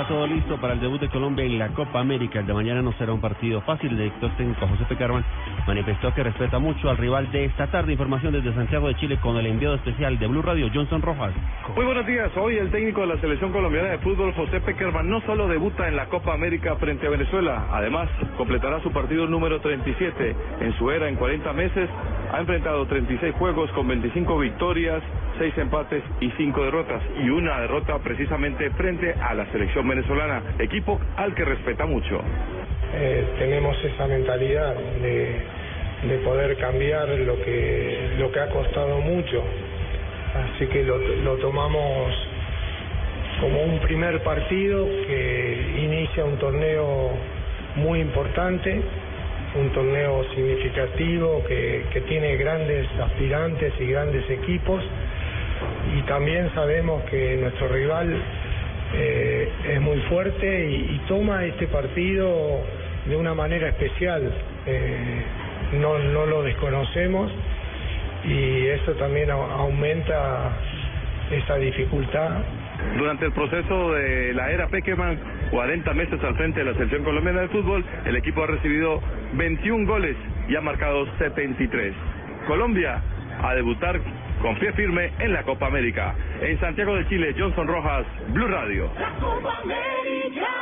Está todo listo para el debut de Colombia en la Copa América. El de mañana no será un partido fácil. El director técnico José Pecarman manifestó que respeta mucho al rival de esta tarde. Información desde Santiago de Chile con el enviado especial de Blue Radio, Johnson Rojas. Muy buenos días. Hoy el técnico de la selección colombiana de fútbol, José Peckerman, no solo debuta en la Copa América frente a Venezuela, además completará su partido número 37. En su era, en 40 meses, ha enfrentado 36 juegos con 25 victorias, 6 empates y 5 derrotas. Y una derrota precisamente frente a la selección venezolana, equipo al que respeta mucho. eh, tenemos esa mentalidad de, de poder cambiar lo que lo que ha costado mucho así que lo, lo tomamos como un primer partido que inicia un torneo muy importante un torneo significativo que, que tiene grandes aspirantes y grandes equipos y también sabemos que nuestro rival eh, es muy fuerte y, toma este partido de una manera especial. Eh, no, no lo desconocemos y eso también au- aumenta esa dificultad Durante el proceso de la era Peckerman, 40 meses al frente de la selección colombiana de fútbol, el equipo ha recibido 21 goles y ha marcado 73. Colombia a debutar con pie firme en la Copa América. En Santiago de Chile, Johnson Rojas, Blue Radio. La Copa América.